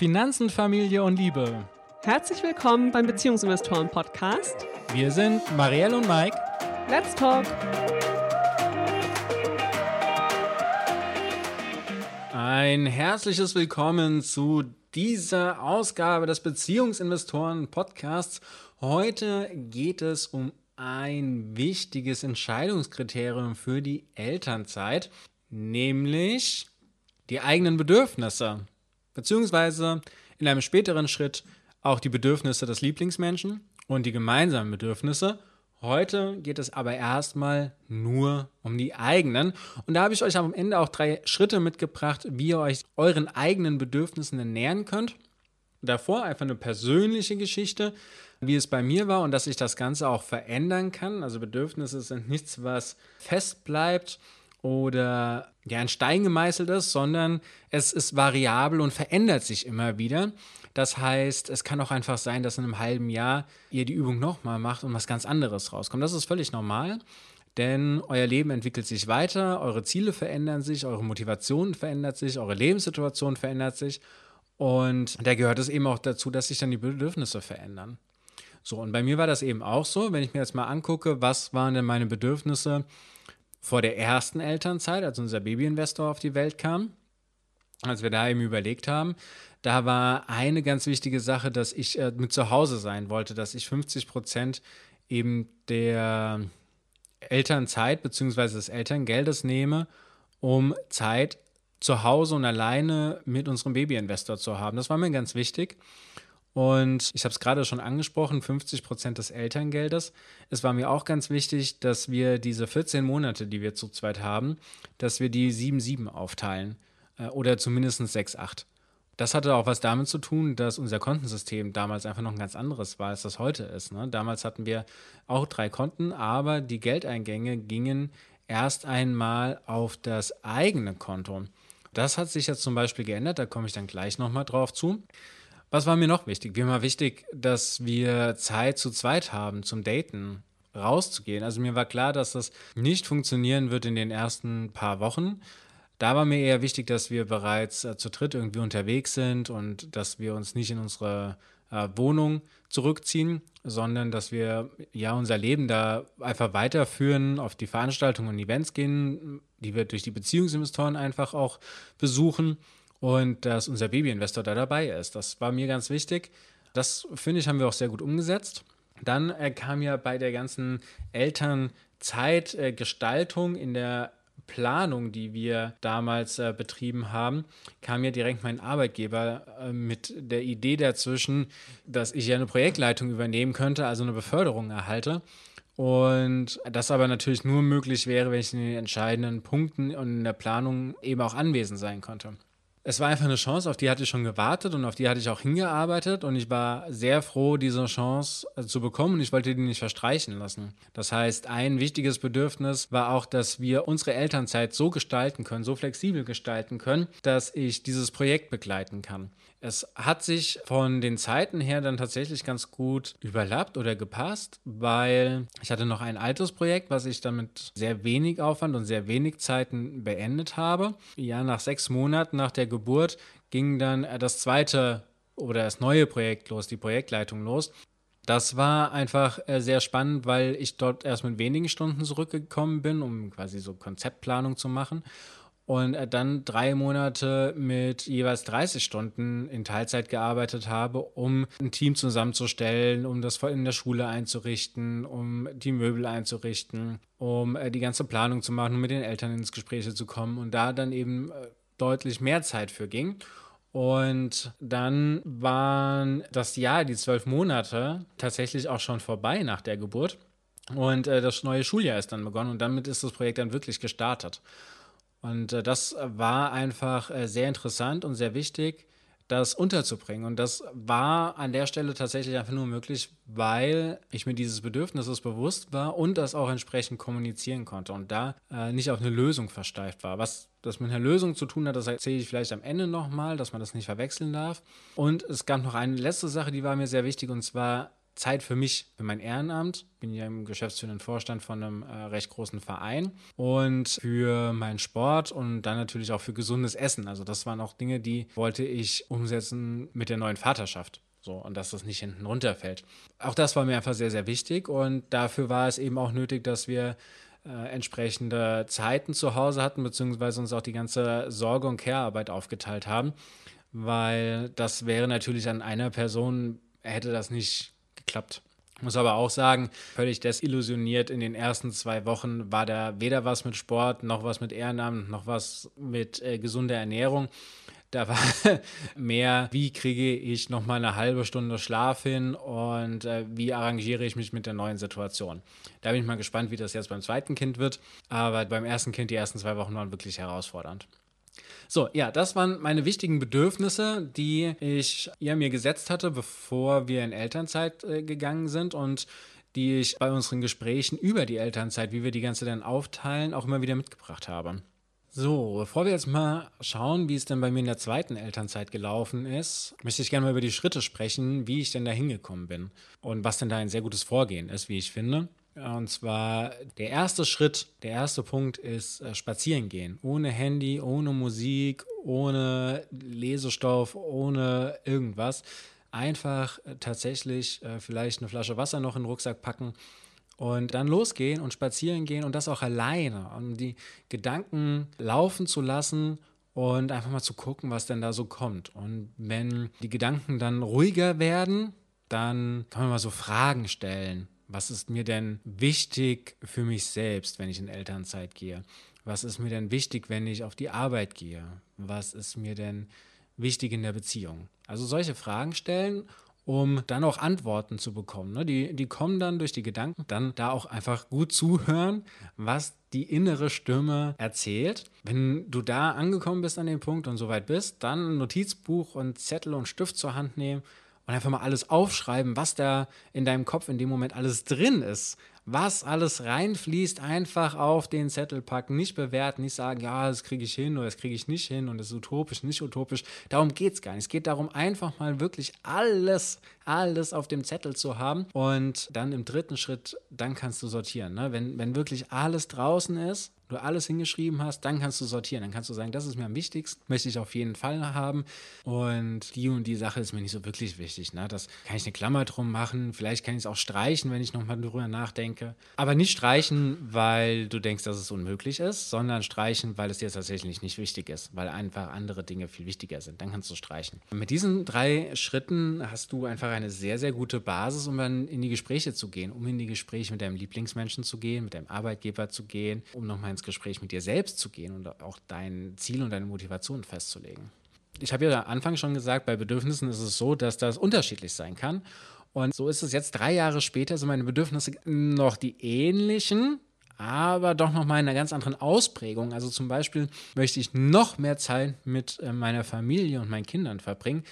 Finanzen, Familie und Liebe. Herzlich willkommen beim Beziehungsinvestoren Podcast. Wir sind Marielle und Mike. Let's talk. Ein herzliches Willkommen zu dieser Ausgabe des Beziehungsinvestoren Podcasts. Heute geht es um ein wichtiges Entscheidungskriterium für die Elternzeit, nämlich die eigenen Bedürfnisse, beziehungsweise in einem späteren Schritt auch die Bedürfnisse des Lieblingsmenschen und die gemeinsamen Bedürfnisse. Heute geht es aber erstmal nur um die eigenen. Und da habe ich euch am Ende auch drei Schritte mitgebracht, wie ihr euch euren eigenen Bedürfnissen ernähren könnt. Davor einfach eine persönliche Geschichte, wie es bei mir war und dass ich das Ganze auch verändern kann. Also Bedürfnisse sind nichts, was fest bleibt oder ja, ein Stein gemeißelt ist, sondern es ist variabel und verändert sich immer wieder. Das heißt, es kann auch einfach sein, dass in einem halben Jahr ihr die Übung nochmal macht und was ganz anderes rauskommt. Das ist völlig normal, denn euer Leben entwickelt sich weiter, eure Ziele verändern sich, eure Motivation verändert sich, eure Lebenssituation verändert sich. Und da gehört es eben auch dazu, dass sich dann die Bedürfnisse verändern. So, und bei mir war das eben auch so, wenn ich mir jetzt mal angucke, was waren denn meine Bedürfnisse vor der ersten Elternzeit, als unser Babyinvestor auf die Welt kam, als wir da eben überlegt haben, da war eine ganz wichtige Sache, dass ich äh, mit zu Hause sein wollte, dass ich 50 Prozent eben der Elternzeit bzw. des Elterngeldes nehme, um Zeit zu Hause und alleine mit unserem Babyinvestor zu haben. Das war mir ganz wichtig. Und ich habe es gerade schon angesprochen, 50 Prozent des Elterngeldes. Es war mir auch ganz wichtig, dass wir diese 14 Monate, die wir zu zweit haben, dass wir die 7-7 aufteilen äh, oder zumindest 6-8. Das hatte auch was damit zu tun, dass unser Kontensystem damals einfach noch ein ganz anderes war, als das heute ist. Ne? Damals hatten wir auch drei Konten, aber die Geldeingänge gingen erst einmal auf das eigene Konto. Das hat sich jetzt zum Beispiel geändert, da komme ich dann gleich nochmal drauf zu. Was war mir noch wichtig? Mir war wichtig, dass wir Zeit zu zweit haben zum Daten, rauszugehen. Also mir war klar, dass das nicht funktionieren wird in den ersten paar Wochen. Da war mir eher wichtig, dass wir bereits äh, zu dritt irgendwie unterwegs sind und dass wir uns nicht in unsere äh, Wohnung zurückziehen, sondern dass wir ja unser Leben da einfach weiterführen, auf die Veranstaltungen und Events gehen, die wir durch die Beziehungsinvestoren einfach auch besuchen und dass unser Babyinvestor da dabei ist. Das war mir ganz wichtig. Das finde ich, haben wir auch sehr gut umgesetzt. Dann äh, kam ja bei der ganzen Elternzeitgestaltung äh, in der Planung, die wir damals äh, betrieben haben, kam ja direkt mein Arbeitgeber äh, mit der Idee dazwischen, dass ich ja eine Projektleitung übernehmen könnte, also eine Beförderung erhalte. Und das aber natürlich nur möglich wäre, wenn ich in den entscheidenden Punkten und in der Planung eben auch anwesend sein konnte es war einfach eine Chance, auf die hatte ich schon gewartet und auf die hatte ich auch hingearbeitet und ich war sehr froh, diese Chance äh, zu bekommen und ich wollte die nicht verstreichen lassen. Das heißt, ein wichtiges Bedürfnis war auch, dass wir unsere Elternzeit so gestalten können, so flexibel gestalten können, dass ich dieses Projekt begleiten kann. Es hat sich von den Zeiten her dann tatsächlich ganz gut überlappt oder gepasst, weil ich hatte noch ein altes Projekt, was ich dann mit sehr wenig Aufwand und sehr wenig Zeiten beendet habe. Ja, nach sechs Monaten nach der Geburt ging dann das zweite oder das neue Projekt los, die Projektleitung los. Das war einfach äh, sehr spannend, weil ich dort erst mit wenigen Stunden zurückgekommen bin, um quasi so Konzeptplanung zu machen und äh, dann drei Monate mit jeweils 30 Stunden in Teilzeit gearbeitet habe, um ein Team zusammenzustellen, um das in der Schule einzurichten, um die Möbel einzurichten, um äh, die ganze Planung zu machen, um mit den Eltern ins Gespräch zu kommen und da dann eben äh, deutlich mehr Zeit für ging. Und dann waren das Jahr, die zwölf Monate, tatsächlich auch schon vorbei nach der Geburt. Und das neue Schuljahr ist dann begonnen und damit ist das Projekt dann wirklich gestartet. Und äh, das war einfach äh, sehr interessant und sehr wichtig, das unterzubringen. Und das war an der Stelle tatsächlich einfach nur möglich, weil ich mir dieses Bedürfnisses bewusst war und das auch entsprechend kommunizieren konnte und da äh, nicht auf eine Lösung versteift war. Was das mit einer Lösung zu tun hat, das erzähle ich vielleicht am Ende nochmal, dass man das nicht verwechseln darf. Und es gab noch eine letzte Sache, die war mir sehr wichtig und zwar Zeit für mich, für mein Ehrenamt. Bin ja im geschäftsführenden Vorstand von einem äh, recht großen Verein und für meinen Sport und dann natürlich auch für gesundes Essen. Also das waren auch Dinge, die wollte ich umsetzen mit der neuen Vaterschaft. So, und dass das nicht hinten runterfällt. Auch das war mir einfach sehr, sehr wichtig und dafür war es eben auch nötig, dass wir äh, entsprechende Zeiten zu Hause hatten, beziehungsweise uns auch die ganze Sorge- und Care-Arbeit aufgeteilt haben, weil das wäre natürlich an einer Person, hätte das nicht geklappt. Ich muss aber auch sagen, völlig desillusioniert in den ersten zwei Wochen war da weder was mit Sport, noch was mit Ehrenamt, noch was mit äh, gesunder Ernährung. Da war mehr, wie kriege ich noch mal eine halbe Stunde Schlaf hin und äh, wie arrangiere ich mich mit der neuen Situation. Da bin ich mal gespannt, wie das jetzt beim zweiten Kind wird. Aber beim ersten Kind, die ersten zwei Wochen waren wirklich herausfordernd. So, ja, das waren meine wichtigen Bedürfnisse, die ich ja, mir gesetzt hatte, bevor wir in Elternzeit äh, gegangen sind und die ich bei unseren Gesprächen über die Elternzeit, wie wir die ganze dann aufteilen, auch immer wieder mitgebracht habe. So, bevor wir jetzt mal schauen, wie es denn bei mir in der zweiten Elternzeit gelaufen ist, möchte ich gerne mal über die Schritte sprechen, wie ich denn da hingekommen bin und was denn da ein sehr gutes Vorgehen ist, wie ich finde. Und zwar der erste Schritt, der erste Punkt ist äh, spazieren gehen. Ohne Handy, ohne Musik, ohne Lesestoff, ohne irgendwas. Einfach äh, tatsächlich äh, vielleicht eine Flasche Wasser noch in den Rucksack packen und dann losgehen und spazieren gehen und das auch alleine, um die Gedanken laufen zu lassen und einfach mal zu gucken, was denn da so kommt. Und wenn die Gedanken dann ruhiger werden, dann kann man mal so Fragen stellen. Was ist mir denn wichtig für mich selbst, wenn ich in Elternzeit gehe? Was ist mir denn wichtig, wenn ich auf die Arbeit gehe? Was ist mir denn wichtig in der Beziehung? Also solche Fragen stellen um dann auch Antworten zu bekommen. Ne? Die, die kommen dann durch die Gedanken, dann da auch einfach gut zuhören, was die innere Stimme erzählt. Wenn du da angekommen bist an dem Punkt und soweit bist, dann ein Notizbuch und Zettel und Stift zur Hand nehmen und einfach mal alles aufschreiben, was da in deinem Kopf in dem Moment alles drin ist was alles reinfließt, einfach auf den Zettel packen, nicht bewerten, nicht sagen, ja, das kriege ich hin oder das kriege ich nicht hin und das ist utopisch, nicht utopisch. Darum geht es gar nicht. Es geht darum, einfach mal wirklich alles, alles auf dem Zettel zu haben und dann im dritten Schritt, dann kannst du sortieren. Ne? Wenn, wenn wirklich alles draußen ist, du alles hingeschrieben hast, dann kannst du sortieren. Dann kannst du sagen, das ist mir am wichtigsten, möchte ich auf jeden Fall haben. Und die und die Sache ist mir nicht so wirklich wichtig. Ne? Das kann ich eine Klammer drum machen. Vielleicht kann ich es auch streichen, wenn ich nochmal drüber nachdenke. Aber nicht streichen, weil du denkst, dass es unmöglich ist, sondern streichen, weil es dir tatsächlich nicht wichtig ist, weil einfach andere Dinge viel wichtiger sind. Dann kannst du streichen. Mit diesen drei Schritten hast du einfach eine sehr, sehr gute Basis, um dann in die Gespräche zu gehen, um in die Gespräche mit deinem Lieblingsmenschen zu gehen, mit deinem Arbeitgeber zu gehen, um nochmal ins ins Gespräch mit dir selbst zu gehen und auch dein Ziel und deine Motivation festzulegen. Ich habe ja am Anfang schon gesagt, bei Bedürfnissen ist es so, dass das unterschiedlich sein kann. Und so ist es jetzt drei Jahre später, sind meine Bedürfnisse noch die ähnlichen, aber doch noch mal in einer ganz anderen Ausprägung. Also zum Beispiel möchte ich noch mehr Zeit mit äh, meiner Familie und meinen Kindern verbringen,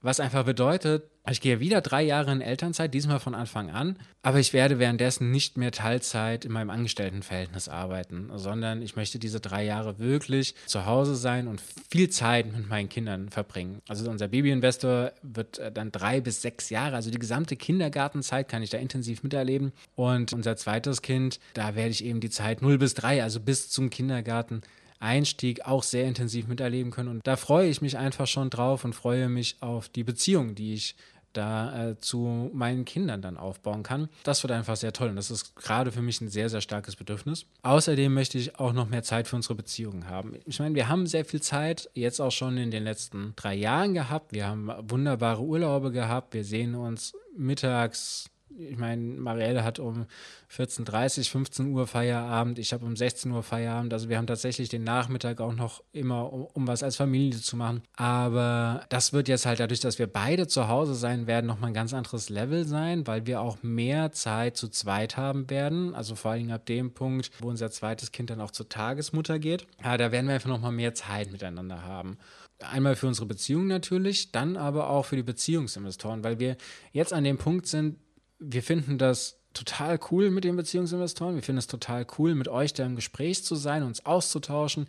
was einfach bedeutet, ich gehe wieder drei Jahre in Elternzeit, diesmal von Anfang an, aber ich werde währenddessen nicht mehr Teilzeit in meinem Angestelltenverhältnis arbeiten, sondern ich möchte diese drei Jahre wirklich zu Hause sein und viel Zeit mit meinen Kindern verbringen. Also unser Babyinvestor wird äh, dann drei bis sechs Jahre, also die gesamte Kindergartenzeit kann ich da intensiv miterleben. Und unser zweites Kind, da werde ich eben die Zeit 0 bis 3, also bis zum Kindergarten Einstieg auch sehr intensiv miterleben können. Und da freue ich mich einfach schon drauf und freue mich auf die Beziehung, die ich da äh, zu meinen Kindern dann aufbauen kann. Das wird einfach sehr toll und das ist gerade für mich ein sehr, sehr starkes Bedürfnis. Außerdem möchte ich auch noch mehr Zeit für unsere Beziehungen haben. Ich meine, wir haben sehr viel Zeit jetzt auch schon in den letzten drei Jahren gehabt. Wir haben wunderbare Urlaube gehabt. Wir sehen uns mittags ich meine, Marielle hat um 14.30 15 Uhr Feierabend, ich habe um 16 Uhr Feierabend. Also wir haben tatsächlich den Nachmittag auch noch immer, um, um, was als Familie zu machen. Aber das wird jetzt halt dadurch, dass wir beide zu Hause sein werden, nochmal ein ganz anderes Level sein, weil wir auch mehr Zeit zu zweit haben werden. Also vor allem ab dem Punkt, wo unser zweites Kind dann auch zur Tagesmutter geht. Ja, da werden wir einfach nochmal mehr Zeit miteinander haben. Einmal für unsere Beziehung natürlich, dann aber auch für die Beziehungsinvestoren, weil wir jetzt an dem Punkt sind, wir finden das total cool mit den Beziehungsinvestoren. Wir finden es total cool, mit euch da im Gespräch zu sein, uns auszutauschen,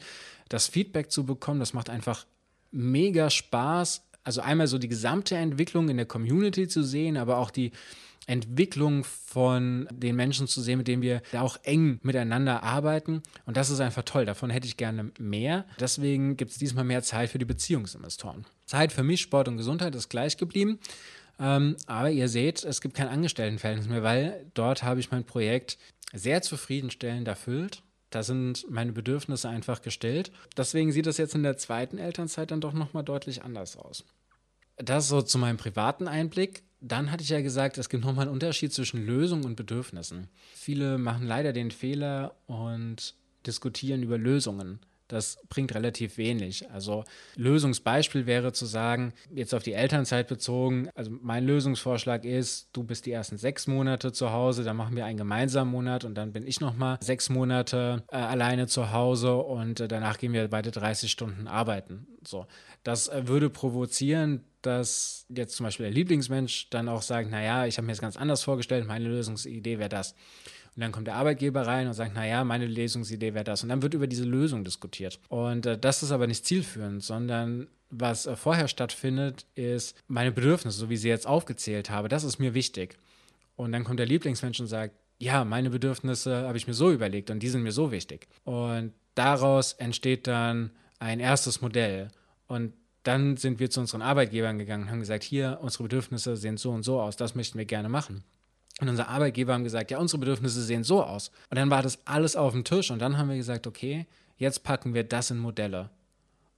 das Feedback zu bekommen. Das macht einfach mega Spaß. Also einmal so die gesamte Entwicklung in der Community zu sehen, aber auch die Entwicklung von den Menschen zu sehen, mit denen wir auch eng miteinander arbeiten. Und das ist einfach toll. Davon hätte ich gerne mehr. Deswegen gibt es diesmal mehr Zeit für die Beziehungsinvestoren. Zeit für mich, Sport und Gesundheit ist gleich geblieben. Ähm, aber ihr seht, es gibt kein Angestelltenverhältnis mehr, weil dort habe ich mein Projekt sehr zufriedenstellend erfüllt. Da sind meine Bedürfnisse einfach gestellt. Deswegen sieht das jetzt in der zweiten Elternzeit dann doch nochmal deutlich anders aus. Das so zu meinem privaten Einblick. Dann hatte ich ja gesagt, es gibt nochmal einen Unterschied zwischen Lösung und Bedürfnissen. Viele machen leider den Fehler und diskutieren über Lösungen das bringt relativ wenig. Also Lösungsbeispiel wäre zu sagen, jetzt auf die Elternzeit bezogen, also mein Lösungsvorschlag ist, du bist die ersten sechs Monate zu Hause, dann machen wir einen gemeinsamen Monat und dann bin ich nochmal sechs Monate äh, alleine zu Hause und äh, danach gehen wir beide 30 Stunden arbeiten. So, das äh, würde provozieren, dass jetzt zum Beispiel der Lieblingsmensch dann auch sagt, naja, ich habe mir das ganz anders vorgestellt, meine Lösungsidee wäre das. Und dann kommt der Arbeitgeber rein und sagt, naja, meine Lösungsidee wäre das. Und dann wird über diese Lösung diskutiert. Und äh, das ist aber nicht zielführend, sondern was äh, vorher stattfindet, ist meine Bedürfnisse, so wie sie jetzt aufgezählt habe, das ist mir wichtig. Und dann kommt der Lieblingsmensch und sagt, ja, meine Bedürfnisse habe ich mir so überlegt und die sind mir so wichtig. Und daraus entsteht dann ein erstes Modell. Und dann sind wir zu unseren Arbeitgebern gegangen und haben gesagt, hier, unsere Bedürfnisse sehen so und so aus, das möchten wir gerne machen. Und unser Arbeitgeber haben gesagt, ja, unsere Bedürfnisse sehen so aus. Und dann war das alles auf dem Tisch und dann haben wir gesagt, okay, jetzt packen wir das in Modelle.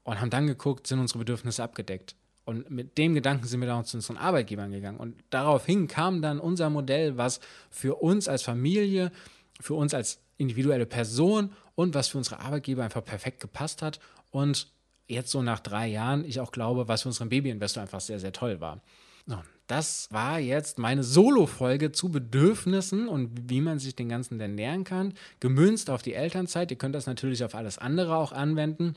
Und haben dann geguckt, sind unsere Bedürfnisse abgedeckt. Und mit dem Gedanken sind wir dann zu unseren Arbeitgebern gegangen. Und daraufhin kam dann unser Modell, was für uns als Familie, für uns als individuelle Person und was für unsere Arbeitgeber einfach perfekt gepasst hat. Und jetzt so nach drei Jahren, ich auch glaube, was für unseren Babyinvestor einfach sehr, sehr toll war. So, das war jetzt meine Solo-Folge zu Bedürfnissen und wie man sich den Ganzen denn nähern kann. Gemünzt auf die Elternzeit. Ihr könnt das natürlich auf alles andere auch anwenden.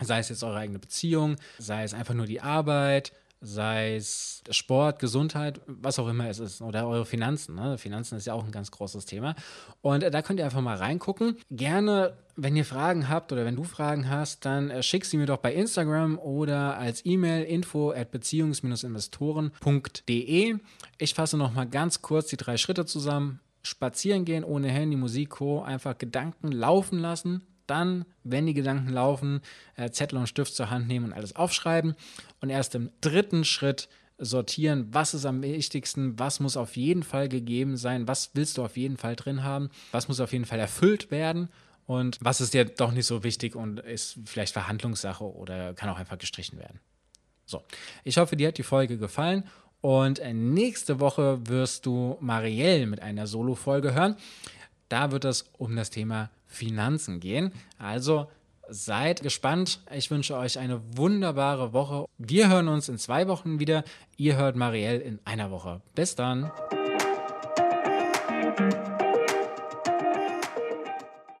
Sei es jetzt eure eigene Beziehung, sei es einfach nur die Arbeit, sei es Sport, Gesundheit, was auch immer es ist, oder eure Finanzen. Ne? Finanzen ist ja auch ein ganz großes Thema. Und äh, da könnt ihr einfach mal reingucken. Gerne, wenn ihr Fragen habt oder wenn du Fragen hast, dann äh, schick sie mir doch bei Instagram oder als E-Mail info at beziehungs-investoren.de. Ich fasse noch mal ganz kurz die drei Schritte zusammen. Spazieren gehen ohne Handy, Musik, Co. Einfach Gedanken laufen lassen, dann, wenn die Gedanken laufen, äh, Zettel und Stift zur Hand nehmen und alles aufschreiben. Und erst im dritten Schritt sortieren, was ist am wichtigsten, was muss auf jeden Fall gegeben sein, was willst du auf jeden Fall drin haben, was muss auf jeden Fall erfüllt werden und was ist dir doch nicht so wichtig und ist vielleicht Verhandlungssache oder kann auch einfach gestrichen werden. So, ich hoffe, dir hat die Folge gefallen und nächste Woche wirst du Marielle mit einer Solo-Folge hören. Da wird es um das Thema Finanzen gehen. Also seid gespannt. Ich wünsche euch eine wunderbare Woche. Wir hören uns in zwei Wochen wieder. Ihr hört Marielle in einer Woche. Bis dann.